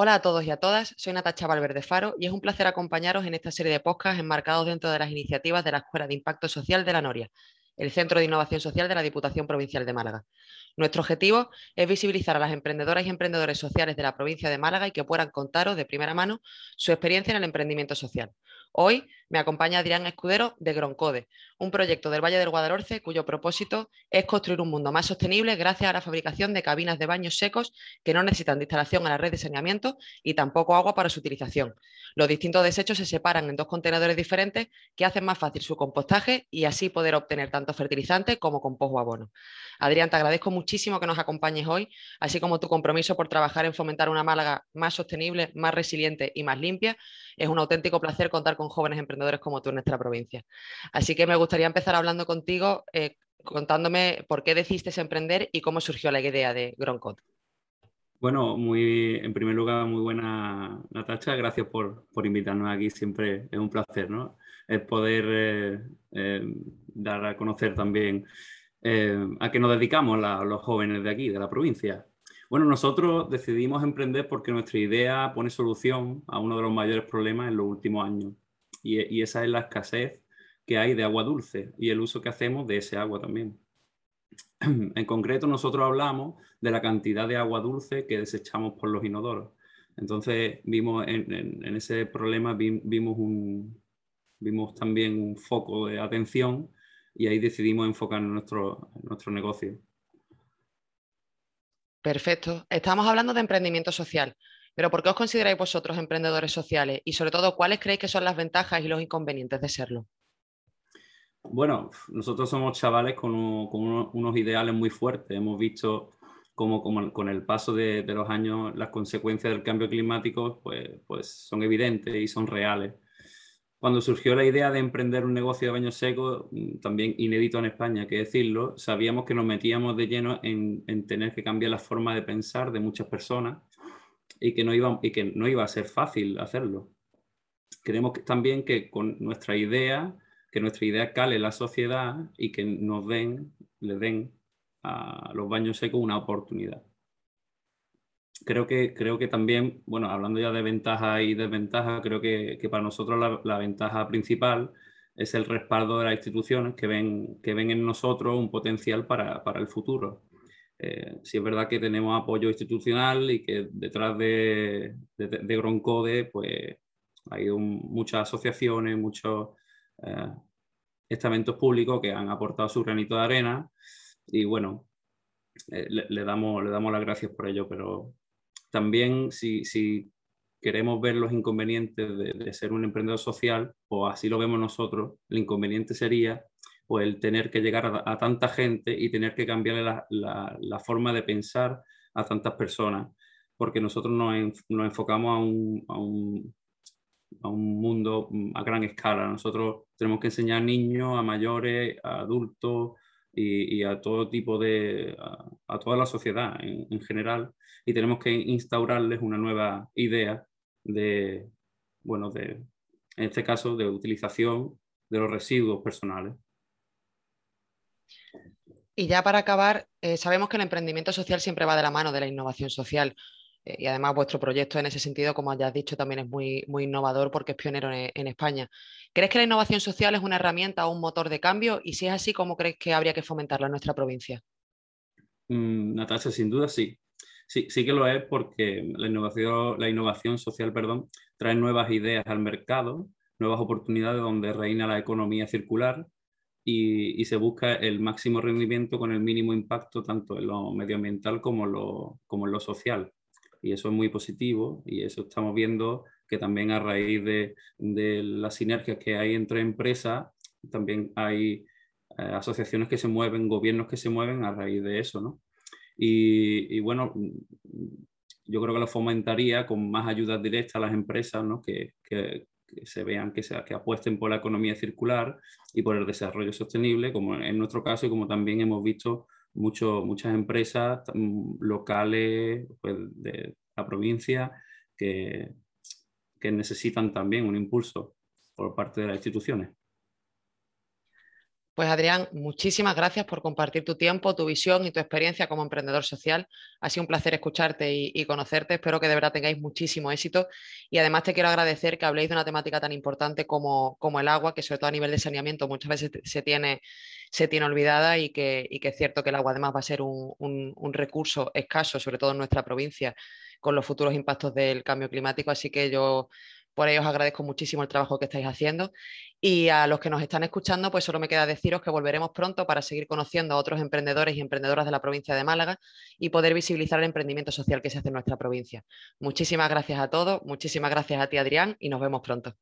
Hola a todos y a todas, soy Natacha Valverde Faro y es un placer acompañaros en esta serie de podcasts enmarcados dentro de las iniciativas de la Escuela de Impacto Social de la Noria, el Centro de Innovación Social de la Diputación Provincial de Málaga. Nuestro objetivo es visibilizar a las emprendedoras y emprendedores sociales de la provincia de Málaga y que puedan contaros de primera mano su experiencia en el emprendimiento social. Hoy me acompaña Adrián Escudero de Groncode, un proyecto del Valle del Guadalhorce cuyo propósito es construir un mundo más sostenible gracias a la fabricación de cabinas de baños secos que no necesitan de instalación a la red de saneamiento y tampoco agua para su utilización. Los distintos desechos se separan en dos contenedores diferentes que hacen más fácil su compostaje y así poder obtener tanto fertilizante como compost o abono. Adrián, te agradezco muchísimo que nos acompañes hoy, así como tu compromiso por trabajar en fomentar una Málaga más sostenible, más resiliente y más limpia. Es un auténtico placer contar con jóvenes emprendedores como tú en nuestra provincia. Así que me gustaría empezar hablando contigo, eh, contándome por qué decidiste emprender y cómo surgió la idea de Groncode. Bueno, muy, en primer lugar, muy buena Natacha, gracias por, invitarnos aquí, siempre es un placer, ¿no? El poder eh, eh, dar a conocer también a qué nos dedicamos los jóvenes de aquí, de la provincia. Bueno, nosotros decidimos emprender porque nuestra idea pone solución a uno de los mayores problemas en los últimos años, y, esa es la escasez que hay de agua dulce y el uso que hacemos de ese agua también. En concreto, nosotros hablamos de la cantidad de agua dulce que desechamos por los inodoros. Entonces, vimos en, ese problema, vimos, vimos también un foco de atención y ahí decidimos enfocar nuestro, nuestro negocio. Perfecto. Estamos hablando de emprendimiento social. Pero ¿por qué os consideráis vosotros emprendedores sociales? Y sobre todo, ¿cuáles creéis que son las ventajas y los inconvenientes de serlo? Bueno, nosotros somos chavales con, unos ideales muy fuertes. Hemos visto cómo, con el paso de, los años las consecuencias del cambio climático pues, pues son evidentes y son reales. Cuando surgió la idea de emprender un negocio de baños secos, mm, también inédito en España, que decirlo, sabíamos que nos metíamos de lleno en, en tener que cambiar la forma de pensar de muchas personas y que no iba, y que no iba a ser fácil hacerlo. Queremos también que con nuestra idea, que nuestra idea cale la sociedad y que nos den, le den a los baños secos una oportunidad. Creo que, creo que también, bueno, hablando ya de ventajas y desventajas, creo que, que para nosotros la, la, ventaja principal es el respaldo de las instituciones que ven, que ven en nosotros un potencial para, para el futuro. Eh, sí es verdad que tenemos apoyo institucional y que detrás de, de, Groncode pues, hay muchas asociaciones, muchos eh, estamentos públicos que han aportado su granito de arena y bueno, eh, le, damos, le damos las gracias por ello, pero también si, si queremos ver los inconvenientes de, de, ser un emprendedor social, o así lo vemos nosotros, el inconveniente sería pues el tener que llegar a, tanta gente y tener que cambiarle la, forma de pensar a tantas personas, porque nosotros nos, enfocamos a un, mundo a gran escala. Nosotros tenemos que enseñar a niños, a mayores, a adultos y, a todo tipo de, a, toda la sociedad en, general, y tenemos que instaurarles una nueva idea de, bueno, de, en este caso, de utilización de los residuos personales. Y ya para acabar, eh, sabemos que el emprendimiento social siempre va de la mano de la innovación social. Eh, y además vuestro proyecto en ese sentido, como ya has dicho, también es muy, innovador porque es pionero en, España. ¿Crees que la innovación social es una herramienta o un motor de cambio? Y si es así, ¿cómo crees que habría que fomentarla en nuestra provincia? Mm, Natasha, sin duda sí. sí. Sí que lo es porque la innovación, la innovación social perdón, trae nuevas ideas al mercado, nuevas oportunidades donde reina la economía circular y, se busca el máximo rendimiento con el mínimo impacto tanto en lo medioambiental como, en lo social. Y eso es muy positivo y eso estamos viendo que también a raíz de, de las sinergias que hay entre empresas, también hay eh, asociaciones que se mueven, gobiernos que se mueven a raíz de eso, ¿no? Y, bueno, yo creo que lo fomentaría con más ayudas directas a las empresas, ¿no? Que, que se vean, que, que apuesten por la economía circular y por el desarrollo sostenible, como en nuestro caso y como también hemos visto mucho, muchas empresas mm, locales pues, de la provincia que, que necesitan también un impulso por parte de las instituciones. Pues Adrián, muchísimas gracias por compartir tu tiempo, tu visión y tu experiencia como emprendedor social. Ha sido un placer escucharte y, conocerte. Espero que de verdad tengáis muchísimo éxito. Y además te quiero agradecer que habléis de una temática tan importante como, como el agua, que sobre todo a nivel de saneamiento muchas veces se tiene, se tiene olvidada y que, y que es cierto que el agua además va a ser un, un recurso escaso, sobre todo en nuestra provincia, con los futuros impactos del cambio climático. Así que yo por ello os agradezco muchísimo el trabajo que estáis haciendo. Y a los que nos están escuchando, pues solo me queda deciros que volveremos pronto para seguir conociendo a otros emprendedores y emprendedoras de la provincia de Málaga y poder visibilizar el emprendimiento social que se hace en nuestra provincia. Muchísimas gracias a todos, muchísimas gracias a ti Adrián y nos vemos pronto.